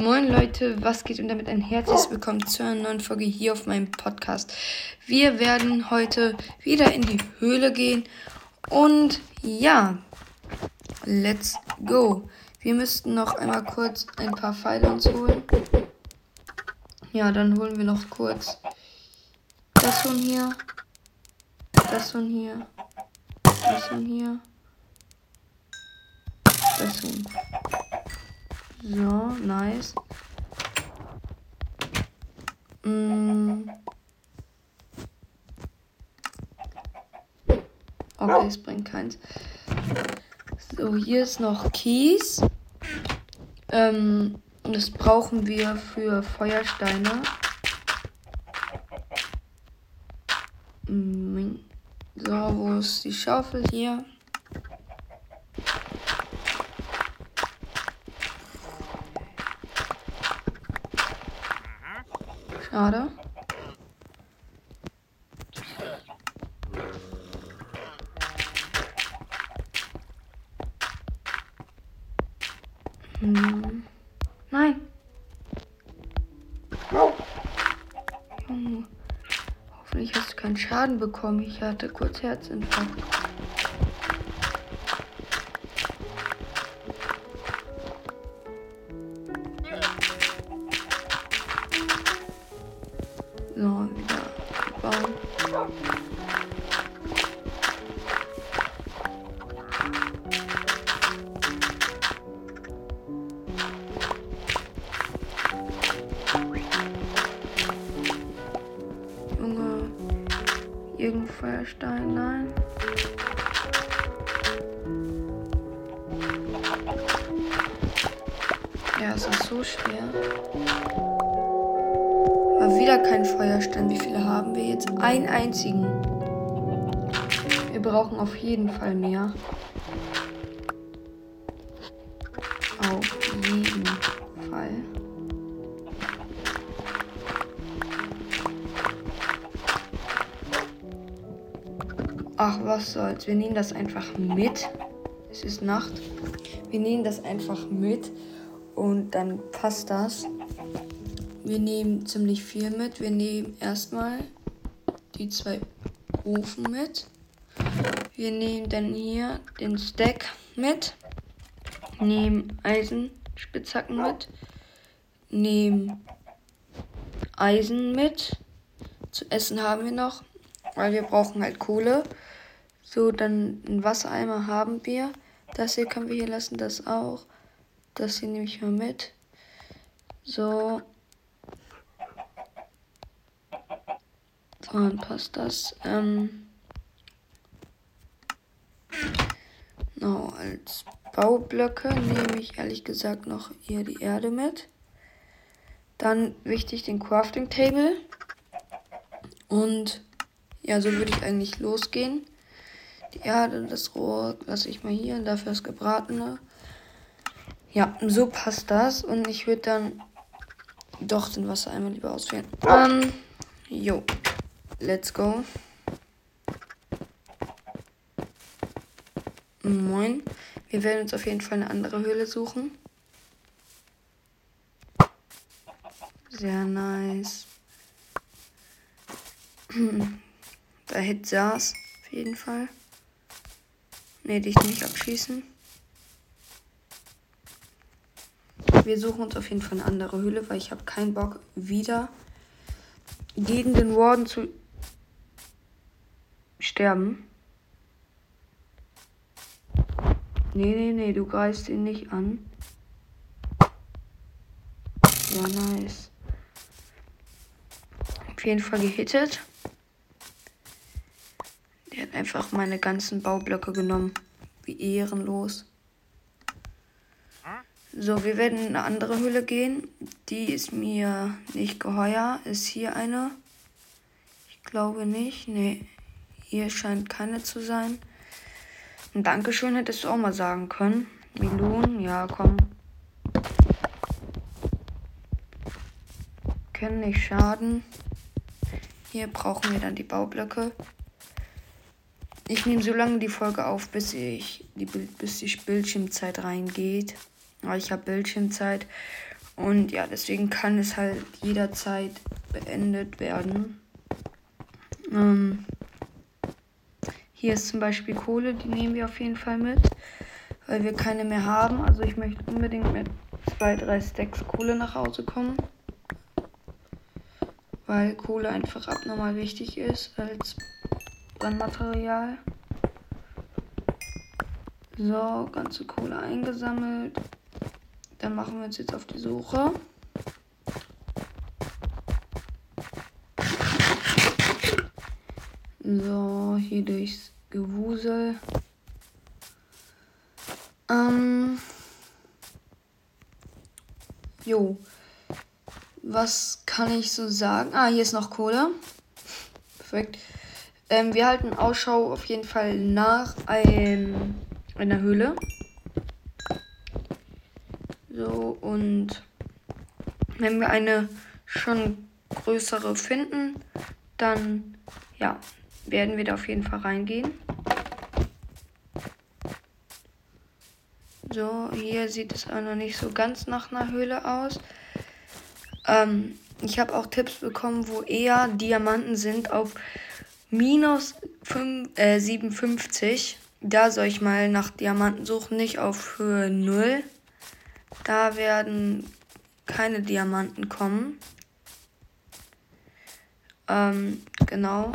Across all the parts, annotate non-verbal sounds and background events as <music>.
Moin Leute, was geht und damit ein herzliches Willkommen zu einer neuen Folge hier auf meinem Podcast. Wir werden heute wieder in die Höhle gehen und ja, let's go. Wir müssten noch einmal kurz ein paar Pfeile uns holen. Ja, dann holen wir noch kurz das von hier, das von hier, das von hier, das von so, nice. Mm. Okay, es bringt keins. So, hier ist noch Kies. Ähm, das brauchen wir für Feuersteine. Mm, so, wo ist die Schaufel hier? Schade. Hm. Nein. Junge. Hoffentlich hast du keinen Schaden bekommen. Ich hatte kurz Herzinfarkt. Irgendein Feuerstein, nein. Ja, es ist so schwer. Aber wieder kein Feuerstein. Wie viele haben wir jetzt? Einen einzigen. Wir brauchen auf jeden Fall mehr. Ach, was soll's. Wir nehmen das einfach mit. Es ist Nacht. Wir nehmen das einfach mit und dann passt das. Wir nehmen ziemlich viel mit. Wir nehmen erstmal die zwei Ofen mit. Wir nehmen dann hier den Stack mit. Nehmen Eisenspitzhacken mit. Nehmen Eisen mit. Zu essen haben wir noch, weil wir brauchen halt Kohle. So, dann ein Wassereimer haben wir. Das hier können wir hier lassen, das auch. Das hier nehme ich mal mit. So. So, dann passt das. Ähm. No, als Baublöcke nehme ich ehrlich gesagt noch hier die Erde mit. Dann wichtig den Crafting Table. Und ja, so würde ich eigentlich losgehen. Die Erde, das Rohr lasse ich mal hier, dafür das Gebratene. Ja, so passt das. Und ich würde dann doch den Wassereimer lieber auswählen. Ähm, jo. Let's go. Moin. Wir werden uns auf jeden Fall eine andere Höhle suchen. Sehr nice. <clears throat> Da Hit saß. Auf jeden Fall. Ne, dich nicht abschießen. Wir suchen uns auf jeden Fall eine andere Höhle, weil ich habe keinen Bock, wieder gegen den Warden zu sterben. Nee, nee, nee, du greifst ihn nicht an. Ja, nice. Auf jeden Fall gehittet. Der hat einfach meine ganzen Baublöcke genommen. Wie ehrenlos. So, wir werden in eine andere Höhle gehen. Die ist mir nicht geheuer. Ist hier eine? Ich glaube nicht. Nee, hier scheint keine zu sein. Ein Dankeschön hättest du auch mal sagen können. Milun, ja, komm. Können nicht schaden. Hier brauchen wir dann die Baublöcke. Ich nehme so lange die Folge auf, bis ich die, bis die Bildschirmzeit reingeht. Aber ich habe Bildschirmzeit Und ja, deswegen kann es halt jederzeit beendet werden. Ähm, hier ist zum Beispiel Kohle, die nehmen wir auf jeden Fall mit, weil wir keine mehr haben. Also ich möchte unbedingt mit zwei, drei Stacks Kohle nach Hause kommen. Weil Kohle einfach abnormal wichtig ist als Brandmaterial. So, ganze Kohle eingesammelt. Dann machen wir uns jetzt auf die Suche. So, hier durchs Gewusel. Ähm. Jo. Was kann ich so sagen? Ah, hier ist noch Kohle. Perfekt. Ähm, wir halten Ausschau auf jeden Fall nach ein, einer Höhle. So, und wenn wir eine schon größere finden, dann ja, werden wir da auf jeden Fall reingehen. So, hier sieht es auch noch nicht so ganz nach einer Höhle aus. Ähm, ich habe auch Tipps bekommen, wo eher Diamanten sind auf minus 5, äh, 57. Da soll ich mal nach Diamanten suchen, nicht auf Höhe 0. Da werden keine Diamanten kommen. Ähm, genau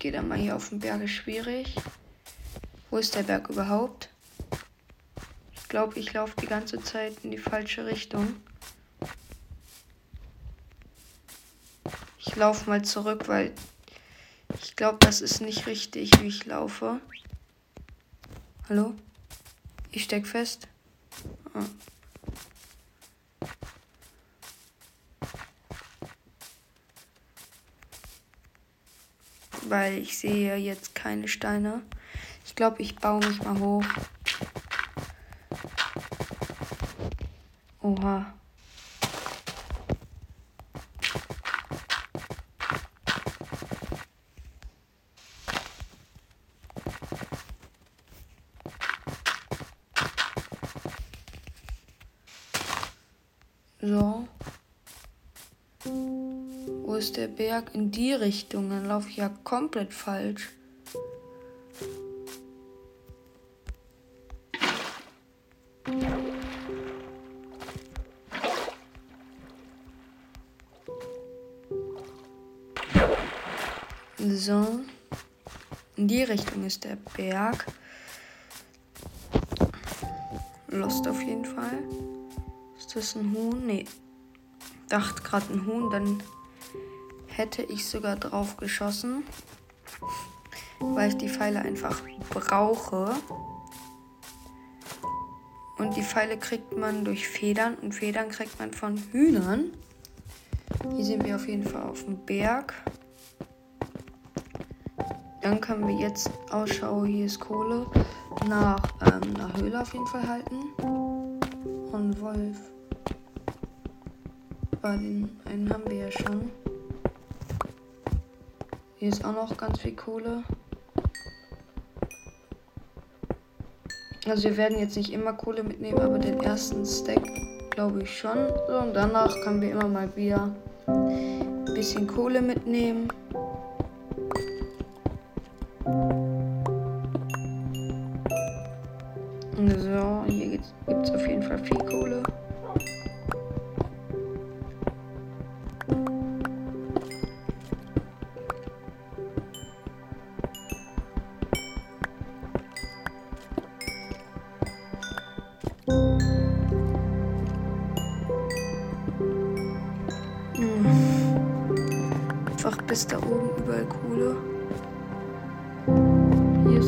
gehe dann mal hier auf den Berg, ist schwierig. Wo ist der Berg überhaupt? Ich glaube, ich laufe die ganze Zeit in die falsche Richtung. Ich laufe mal zurück, weil ich glaube, das ist nicht richtig, wie ich laufe. Hallo? Ich steck fest. Ah. weil ich sehe jetzt keine Steine. Ich glaube, ich baue mich mal hoch. Oha. So ist der Berg in die Richtung. Dann laufe ich ja komplett falsch. So. In die Richtung ist der Berg. Lost auf jeden Fall. Ist das ein Huhn? Nee. Dachte gerade ein Huhn, dann hätte ich sogar drauf geschossen, weil ich die Pfeile einfach brauche. Und die Pfeile kriegt man durch Federn und Federn kriegt man von Hühnern. Hier sind wir auf jeden Fall auf dem Berg. Dann können wir jetzt Ausschau, hier ist Kohle, nach ähm, einer Höhle auf jeden Fall halten. Und Wolf. Bei den einen haben wir ja schon. Hier ist auch noch ganz viel Kohle. Also wir werden jetzt nicht immer Kohle mitnehmen, aber den ersten Stack glaube ich schon. So, und danach können wir immer mal wieder ein bisschen Kohle mitnehmen. So, hier gibt es auf jeden Fall viel Kohle.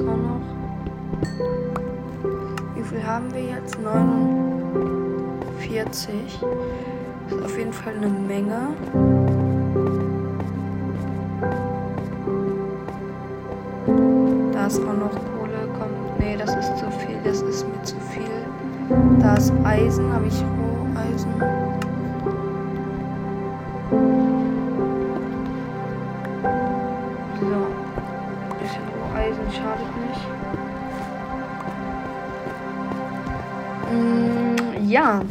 Auch noch. Wie viel haben wir jetzt? 49. Das ist auf jeden Fall eine Menge. Da ist auch noch Kohle. Kommt. Nee, das ist zu viel. Das ist mir zu viel. Da ist Eisen. Habe ich ja.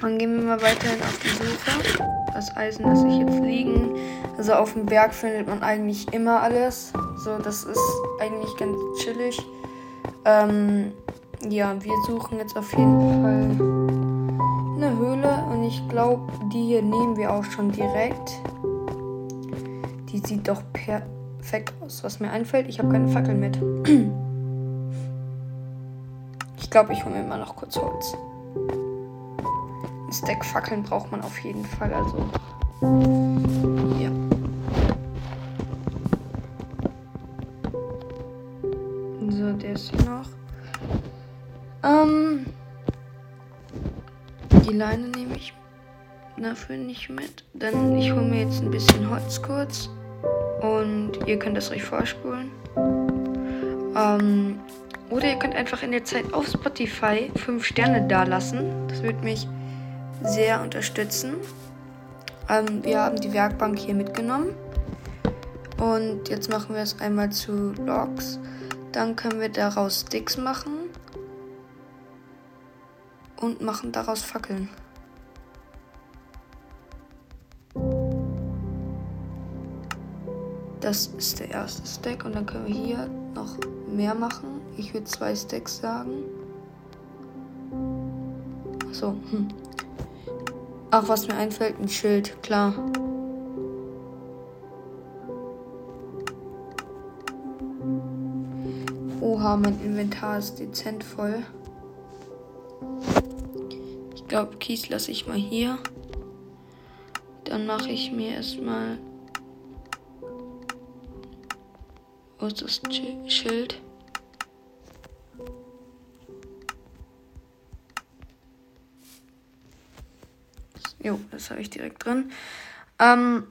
Dann gehen wir mal weiterhin auf die Suche. Das Eisen lasse ich jetzt liegen. Also auf dem Berg findet man eigentlich immer alles. So, das ist eigentlich ganz chillig. Ähm, ja, wir suchen jetzt auf jeden Fall eine Höhle und ich glaube, die hier nehmen wir auch schon direkt. Die sieht doch perfekt aus. Was mir einfällt, ich habe keine Fackel mit. <clears throat> Ich glaube, ich hole mir mal noch kurz Holz. Stack Fackeln braucht man auf jeden Fall, also ja. So, der ist hier noch. Ähm, die Leine nehme ich dafür nicht mit. Denn ich hole mir jetzt ein bisschen Holz kurz. Und ihr könnt das euch vorspulen. Ähm, oder ihr könnt einfach in der Zeit auf Spotify 5 Sterne dalassen. Das würde mich sehr unterstützen. Ähm, wir haben die Werkbank hier mitgenommen. Und jetzt machen wir es einmal zu Logs. Dann können wir daraus Sticks machen. Und machen daraus Fackeln. Das ist der erste Stack und dann können wir hier noch mehr machen. Ich würde zwei Stacks sagen. So, hm. Ach, was mir einfällt, ein Schild, klar. Oha, mein Inventar ist dezent voll. Ich glaube, Kies lasse ich mal hier. Dann mache ich mir erstmal Wo ist das Schild? Jo, das habe ich direkt drin. Ähm,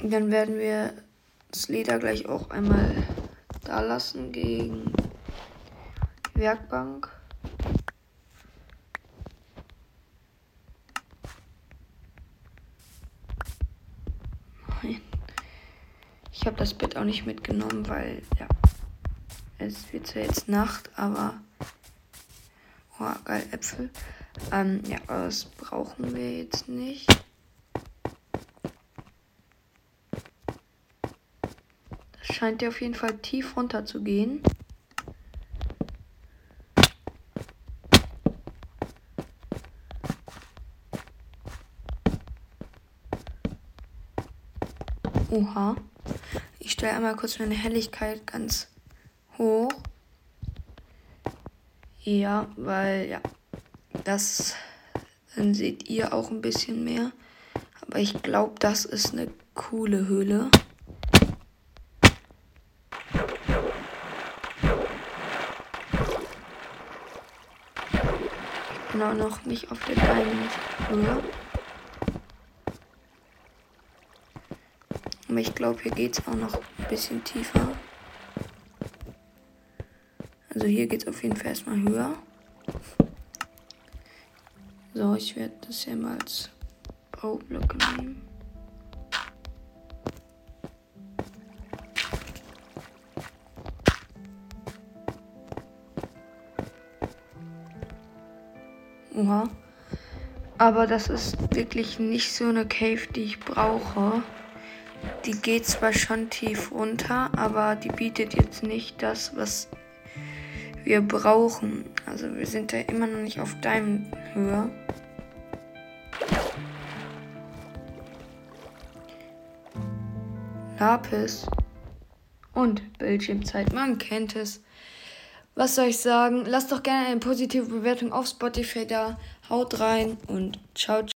dann werden wir das Leder gleich auch einmal da lassen gegen die Werkbank. Ich habe das Bett auch nicht mitgenommen, weil, ja, es wird zwar jetzt Nacht, aber, oh, geil, Äpfel. Ähm, ja, das brauchen wir jetzt nicht. Das scheint ja auf jeden Fall tief runter zu gehen. Oha stelle einmal kurz meine Helligkeit ganz hoch. Ja, weil ja, das dann seht ihr auch ein bisschen mehr. Aber ich glaube, das ist eine coole Höhle. Ich bin auch noch nicht auf der Diamond-Höhe. Aber ich glaube, hier geht es auch noch ein bisschen tiefer. Also hier geht es auf jeden Fall erstmal höher. So, ich werde das hier mal als Baublöcke nehmen. Oha. Aber das ist wirklich nicht so eine Cave, die ich brauche. Die geht zwar schon tief runter, aber die bietet jetzt nicht das, was wir brauchen. Also wir sind ja immer noch nicht auf deinem Höhe. Lapis und Bildschirmzeit, man kennt es. Was soll ich sagen? Lasst doch gerne eine positive Bewertung auf Spotify da. Haut rein und ciao. ciao.